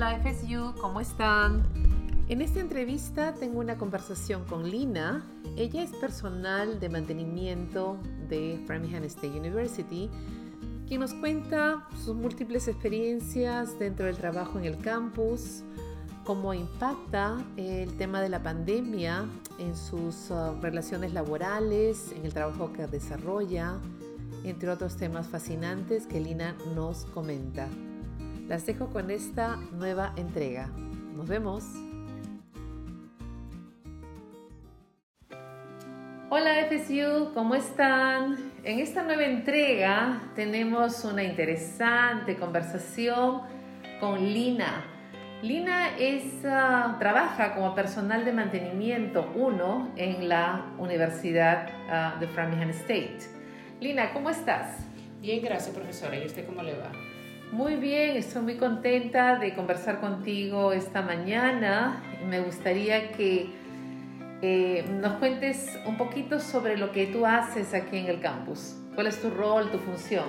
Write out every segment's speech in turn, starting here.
Hola FSU, ¿cómo están? En esta entrevista tengo una conversación con Lina. Ella es personal de mantenimiento de Framingham State University, quien nos cuenta sus múltiples experiencias dentro del trabajo en el campus, cómo impacta el tema de la pandemia en sus uh, relaciones laborales, en el trabajo que desarrolla, entre otros temas fascinantes que Lina nos comenta. Las dejo con esta nueva entrega. Nos vemos. Hola FSU, ¿cómo están? En esta nueva entrega tenemos una interesante conversación con Lina. Lina es, ah, trabaja como personal de mantenimiento 1 en la Universidad ah, de Framingham State. Lina, ¿cómo estás? Bien, gracias profesora. ¿Y usted cómo le va? Muy bien, estoy muy contenta de conversar contigo esta mañana. Me gustaría que eh, nos cuentes un poquito sobre lo que tú haces aquí en el campus. ¿Cuál es tu rol, tu función?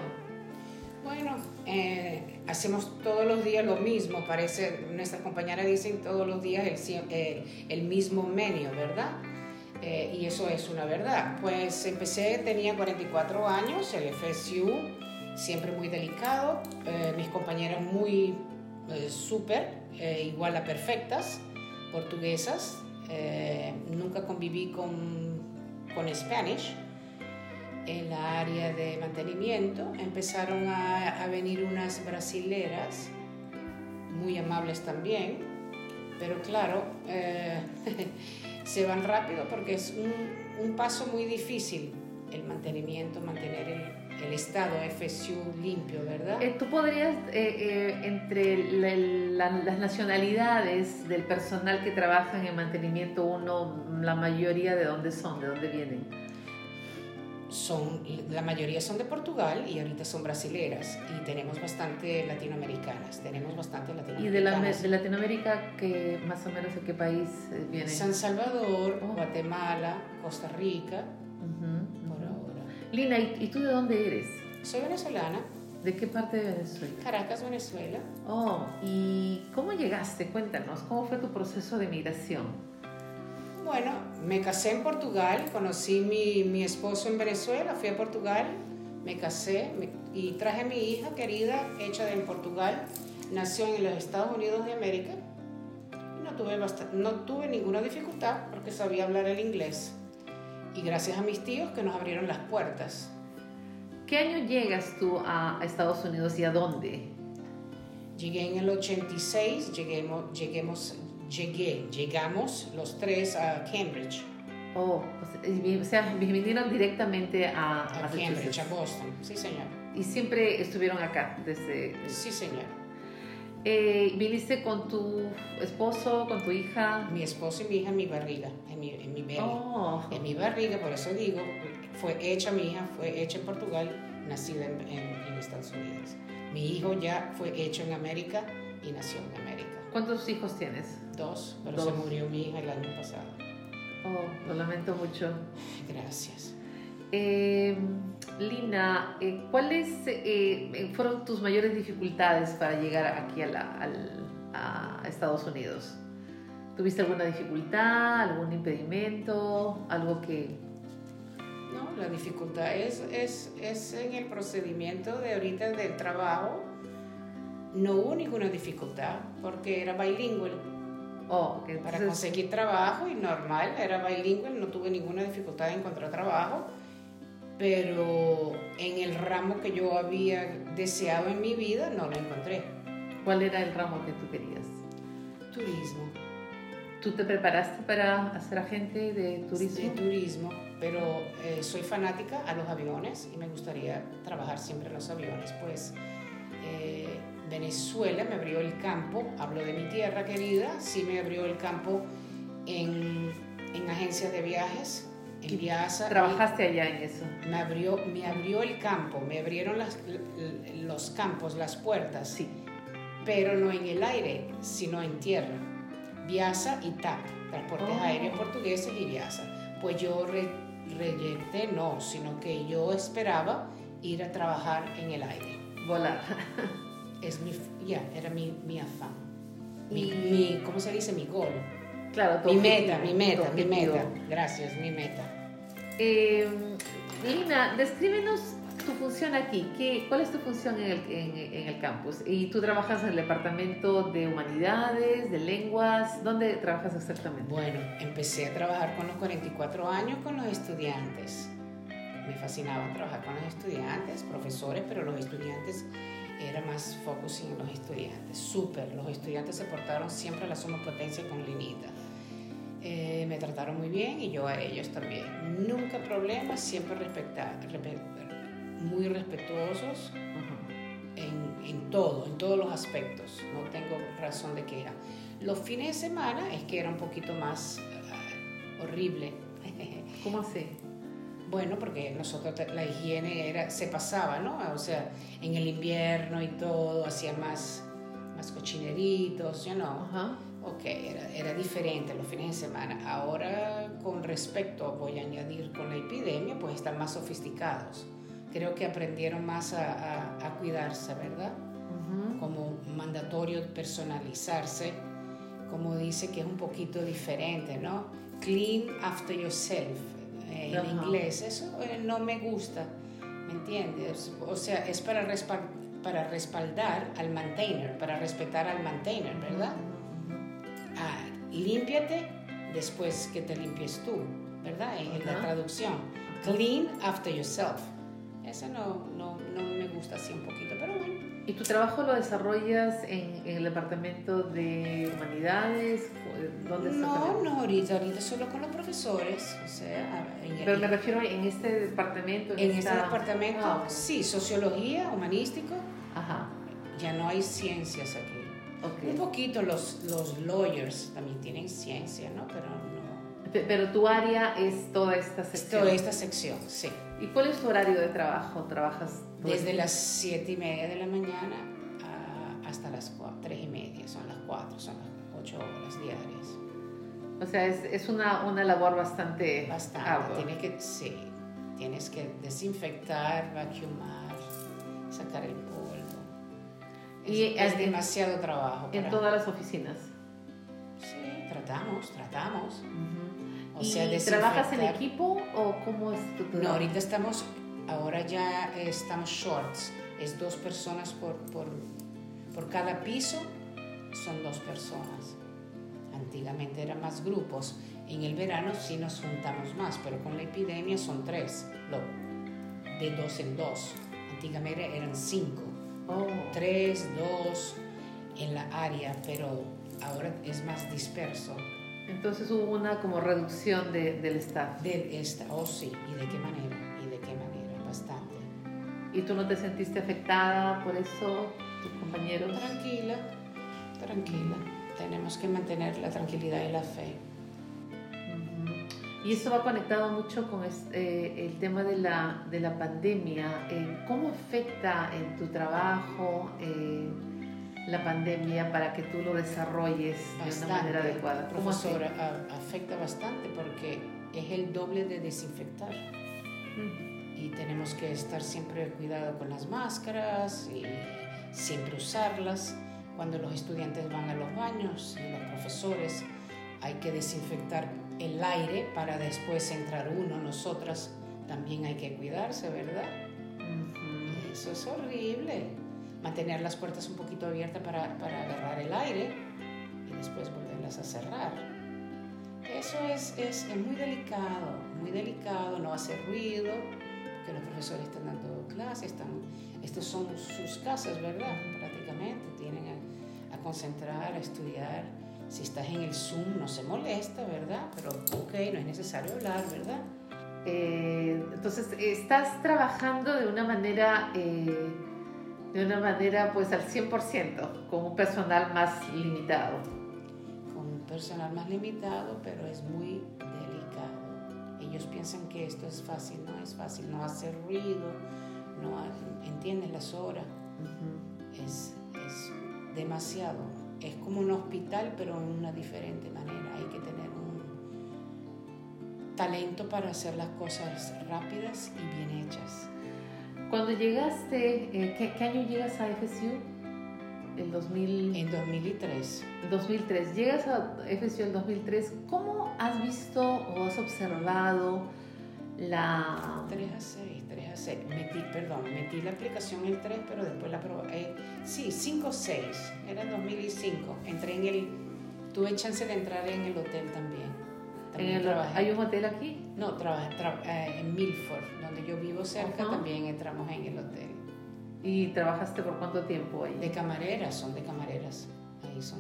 Bueno, eh, hacemos todos los días lo mismo, parece, nuestras compañeras dicen todos los días el, el mismo menú, ¿verdad? Eh, y eso es una verdad. Pues empecé, tenía 44 años, el FSU, siempre muy delicado, eh, mis compañeras muy eh, súper, igual a perfectas, portuguesas, nunca conviví con, con Spanish. En la área de mantenimiento empezaron a, a venir unas brasileras, muy amables también, pero claro, se van rápido porque es un, un paso muy difícil el mantenimiento, mantener el, el estado FSU limpio, ¿verdad? Eh, ¿Tú podrías, eh, eh, entre las nacionalidades del personal que trabaja en el mantenimiento, uno, la mayoría de dónde son, de dónde vienen? son, la mayoría son de Portugal y ahorita son brasileras y tenemos bastante latinoamericanas, tenemos bastante latinoamericanas. ¿Y de, Latinoamérica qué, más o menos de qué país eh, vienen? San Salvador, oh. Guatemala, Costa Rica, por ahora. Lina, ¿y, tú de dónde eres? Soy venezolana. ¿De qué parte de Venezuela? Caracas, Venezuela. Oh, ¿y cómo llegaste? Cuéntanos, ¿cómo fue tu proceso de migración? Bueno, me casé en Portugal, conocí mi, mi esposo en Venezuela, fui a Portugal, me casé y traje a mi hija querida, hecha en Portugal, nació en los Estados Unidos de América y no tuve, no tuve ninguna dificultad porque sabía hablar el inglés. Y gracias a mis tíos que nos abrieron las puertas. ¿Qué año llegas tú a Estados Unidos y a dónde? Llegué en el 86, lleguemos, lleguemos, llegué, llegamos los tres a Cambridge. Oh, o sea, vinieron directamente a, a Cambridge, a Boston, sí señor. Y siempre estuvieron acá desde... Sí señor. Eh, ¿Viniste con tu esposo, con tu hija? Mi esposo y mi hija en mi barriga, en mi, en mi oh. En mi barriga, por eso digo, fue hecha mi hija, fue hecha en Portugal, nacida en, en Estados Unidos. Mi hijo ya fue hecho en América y nació en América. ¿Cuántos hijos tienes? Dos, pero se murió mi hija el año pasado. Oh, lo lamento mucho. Gracias. Eh, Lina, eh, ¿cuáles eh, fueron tus mayores dificultades para llegar aquí a, a, Estados Unidos? ¿Tuviste alguna dificultad, algún impedimento, algo que... No, la dificultad es, es, es en el procedimiento de ahorita del trabajo no hubo ninguna dificultad porque era bilingüe. Oh, Para conseguir trabajo y normal, era bilingüe, no tuve ninguna dificultad en encontrar trabajo, pero en el ramo que yo había deseado en mi vida no lo encontré. ¿Cuál era el ramo que tú querías? Turismo. ¿Tú te preparaste para hacer agente de turismo? De turismo, pero eh, soy fanática a los aviones y me gustaría trabajar siempre en los aviones, pues eh, Venezuela me abrió el campo, hablo de mi tierra querida, sí me abrió el campo en, en agencias de viajes, en Viasa. ¿Trabajaste allá en eso? Me abrió, me abrió el campo, me abrieron las, los campos, las puertas, sí. pero no en el aire, sino en tierra. Viasa y TAP, Transportes oh. Aéreos Portugueses y Viasa. Pues yo re, no, sino que yo esperaba ir a trabajar en el aire. Volar. es mi, ya, era mi, mi afán. Mi, mi, ¿Cómo se dice? Mi gol. Claro, mi meta, mi meta, mi meta. Gracias, mi meta. Eh, Lina, descríbenos tu función aquí. ¿Qué, ¿Cuál es tu función en el, en, el, campus? ¿Y tú trabajas en el departamento de humanidades, de lenguas? ¿Dónde trabajas exactamente? Bueno, empecé a trabajar con los 44 años con los estudiantes. Me fascinaba trabajar con los estudiantes, profesores, pero los estudiantes era más focusing en los estudiantes. Súper, los estudiantes se portaron siempre a la suma potencia con Linita. Eh, me trataron muy bien y yo a ellos también. Nunca problemas, siempre muy respetuosos en, en, todo, en todos los aspectos. No tengo razón de queja. Los fines de semana es que era un poquito más uh, horrible. ¿Cómo así? Bueno, porque nosotros la higiene era, se pasaba, ¿no? O sea, en el invierno y todo, hacía más, más cochineritos, you know. Ok, era, era, diferente los fines de semana. Ahora, con respecto, voy a añadir con la epidemia, pues están más sofisticados creo que aprendieron más a, a, cuidarse, ¿verdad? Como mandatorio personalizarse, como dice que es un poquito diferente, ¿no? Clean after yourself, eh, en inglés. Eso eh, no me gusta, ¿me entiendes? O sea, es para, para respaldar al maintainer, para respetar al maintainer, ¿verdad? Ah, límpiate después que te limpies tú, ¿verdad? En la traducción. Clean after yourself. Ese no, no, no, me gusta así un poquito, pero bueno. ¿Y tu trabajo lo desarrollas en, el departamento de humanidades? ¿Dónde no, no, ahorita, ahorita solo con los profesores. O sea, pero me refiero en este departamento. En, este departamento, ah, sí, sociología, humanístico. Ajá. Ya no hay ciencias aquí. Un poquito los, los lawyers también tienen ciencia, ¿no? Pero no. Pero tu área es toda esta sección. Toda esta sección, sí. ¿Y cuál es tu horario de trabajo? ¿Trabajas desde las 7 y media de la mañana hasta las 3 y media? Son las 4, son las 8 horas diarias. O sea, es, es una, una, labor bastante... Bastante. Tienes que, sí, tienes que desinfectar, vacuumar, sacar el polvo. Es, y es, demasiado trabajo. ¿En todas las oficinas? Sí, tratamos, tratamos. ¿Y trabajas en equipo o cómo es tu trabajo? No, ahorita estamos, ahora ya estamos shorts, es dos personas por, por, por cada piso, son dos personas. Antiguamente eran más grupos, en el verano sí nos juntamos más, pero con la epidemia son tres, de dos en dos. Antiguamente eran cinco, oh. tres, dos en la área, pero ahora es más disperso. Entonces hubo una como reducción de, del staff. De esta, oh sí, ¿y de qué manera? ¿Y de qué manera? Bastante. ¿Y tú no te sentiste afectada por eso, tus compañeros? Tranquila, tranquila. Tenemos que mantener la tranquilidad y la fe. Y esto va conectado mucho con este, el tema de la, de la pandemia. Eh, ¿Cómo afecta en tu trabajo? Eh, la pandemia para que tú lo desarrolles de una manera adecuada? Profesora, afecta bastante porque es el doble de desinfectar. Y tenemos que estar siempre cuidado con las máscaras y siempre usarlas. Cuando los estudiantes van a los baños y los profesores, hay que desinfectar el aire para después entrar uno. Nosotras también hay que cuidarse, ¿verdad? Eso es horrible mantener las puertas un poquito abiertas para, para agarrar el aire y después volverlas a cerrar. Eso es, es, es, muy delicado, muy delicado, no hacer ruido, porque los profesores están dando clases, están, estas son sus casas, ¿verdad? Prácticamente, tienen concentrar, a estudiar. Si estás en el Zoom no se molesta, ¿verdad? Pero ok, no es necesario hablar, ¿verdad? Eh, entonces, estás trabajando de una manera... Eh, de una manera pues al 100%, con un personal más limitado. Con un personal más limitado, pero es muy delicado. Ellos piensan que esto es fácil, no es fácil, no hacer ruido, no entienden las horas. es, es demasiado. Es como un hospital, pero en una diferente manera. Hay que tener un talento para hacer las cosas rápidas y bien hechas. Cuando llegaste, eh, ¿qué, año llegas a FSU? el 2000... En 2003. El 2003. Llegas a FSU en 2003. ¿Cómo has visto o has observado la... 3 a 6, 3 a 6. Metí, perdón, metí la aplicación el 3, pero después la probé. Eh, sí, 5 o 6. Era en 2005. Entré en el... Tuve chance de entrar en el hotel también. también en el, ¿Hay un hotel aquí? No, trabajé eh, en Milford, donde yo vivo cerca, también entramos en el hotel. ¿Y trabajaste por cuánto tiempo ahí? De camareras, son de camareras. Ahí son.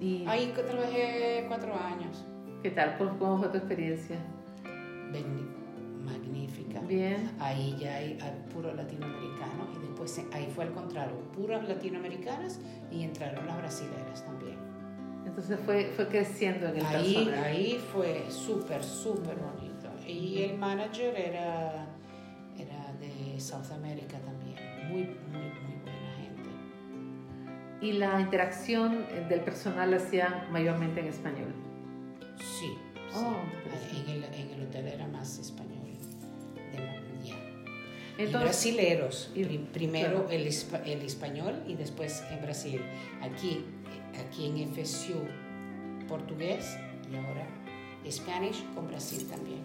¿Y? Ahí trabajé cuatro años. ¿Qué tal? ¿Cómo fue tu experiencia? Magnífica. Bien. Ahí ya hay puro latinoamericano y después ahí fue al contrario, puras latinoamericanas y entraron las brasileras también. Entonces fue, fue creciendo en el ahí, Ahí fue súper, súper bonito. Y el manager era, era de South America también muy, muy, muy buena gente. ¿Y la interacción del personal hacía mayormente en español? Sí. Oh, en, el, en, el, hotel era más español. Ya. y brasileros. primero el, el, español y después en Brasil. Aquí, aquí en FSU portugués y ahora Spanish con Brasil también.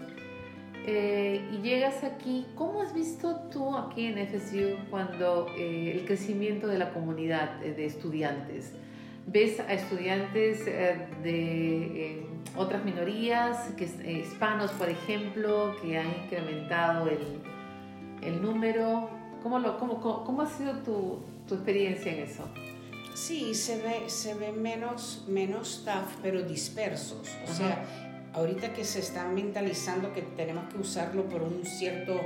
Eh, y llegas aquí, ¿cómo has visto tú aquí en FSU cuando eh, el crecimiento de la comunidad eh, de estudiantes? ¿Ves a estudiantes de otras minorías, que, hispanos por ejemplo, que han incrementado el, el número? ¿Cómo, lo, cómo, cómo, ha sido tu, tu, experiencia en eso? Sí, se ve, se ve menos, menos staff, pero dispersos. O sea, ahorita que se está mentalizando que tenemos que usarlo por un cierto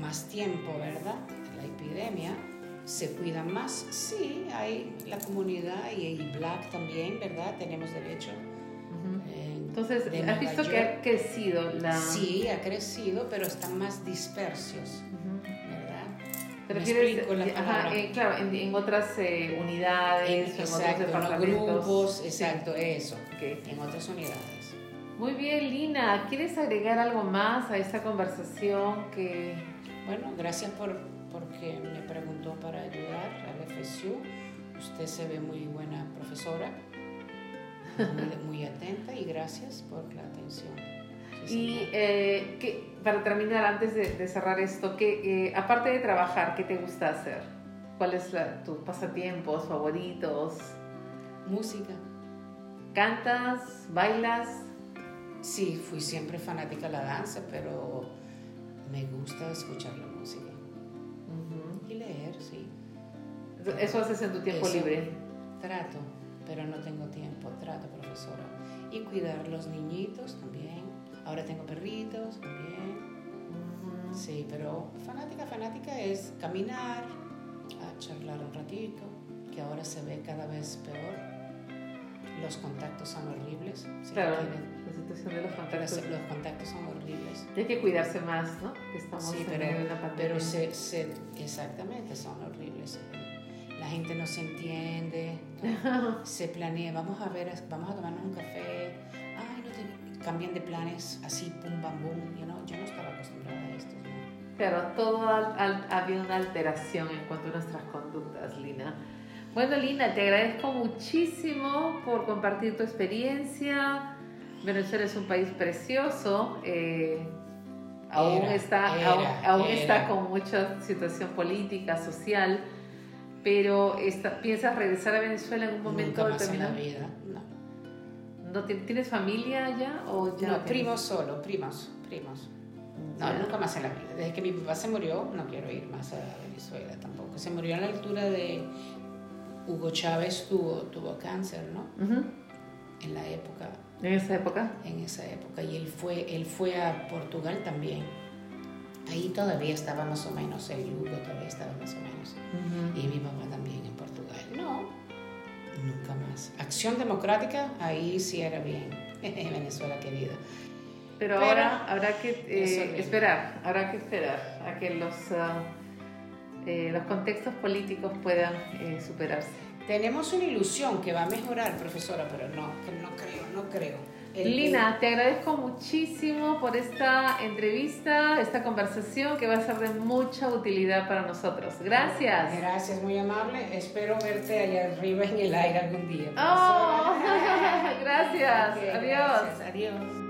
más tiempo, ¿verdad? La epidemia, se cuidan más. Sí, hay la comunidad y, y Black también, ¿verdad? Tenemos derecho. Eh, Entonces, ¿has visto que ha crecido la...? Sí, ha crecido, pero están más dispersos, ¿verdad? ¿Te refieres, ajá, eh, claro, en, otras eh, unidades, en, otros departamentos. grupos, exacto, eso, en otras unidades. Muy bien, Lina. ¿Quieres agregar algo más a esta conversación que... Bueno, gracias por porque me preguntó para ayudar al FSU. Usted se ve muy buena profesora, muy, atenta y gracias por la atención. y eh, que, para terminar, antes de, cerrar esto, que eh, aparte de trabajar, ¿qué te gusta hacer? ¿Cuáles son tus pasatiempos favoritos? Música. ¿Cantas? ¿Bailas? Sí, fui siempre fanática de la danza, pero me gusta escuchar la música. Y leer, sí. ¿Eso haces en tu tiempo libre? Trato, pero no tengo tiempo. Trato, profesora. Y cuidar los niñitos también. Ahora tengo perritos también. Sí, pero fanática, fanática es caminar, a charlar un ratito, que ahora se ve cada vez peor los contactos son horribles. claro, la situación de los contactos. Los contactos son horribles. hay que cuidarse más, ¿no? Que estamos sí, pero, en una pandemia. Pero se, se, exactamente, son horribles. La gente no se entiende, se planea, vamos a ver, vamos a tomarnos un café, ay, no te, cambian de planes así, pum, bam, bum, you know? yo no estaba acostumbrada a esto. Pero todo ha habido una alteración en cuanto a nuestras conductas, Lina. Bueno, Lina, te agradezco muchísimo por compartir tu experiencia. Venezuela es un país precioso. Eh, aún está, aún, está con mucha situación política, social, pero ¿piensas regresar a Venezuela en un momento determinado? En la vida, no. ¿No ¿Tienes familia allá o ya? No, primos solo, primos, primos. No, nunca más en la vida. Desde que mi papá se murió, no quiero ir más a Venezuela tampoco. Se murió a la altura de Hugo Chávez tuvo, tuvo cáncer, ¿no? En la época. ¿En esa época? En esa época. Y él fue, él fue a Portugal también. Ahí todavía estaba más o menos, el Hugo todavía estaba más o menos. Y mi mamá también en Portugal. No, nunca más. Acción democrática, ahí sí era bien. Venezuela querida. Pero, ahora habrá que eh, esperar, habrá que esperar a que los... Eh, los contextos políticos puedan eh, superarse. Tenemos una ilusión que va a mejorar, profesora, pero no, no creo, no creo. Lina, te agradezco muchísimo por esta entrevista, esta conversación que va a ser de mucha utilidad para nosotros. Gracias. Gracias, muy amable. Espero verte allá arriba en el aire algún día. Oh, gracias. Adiós. Adiós.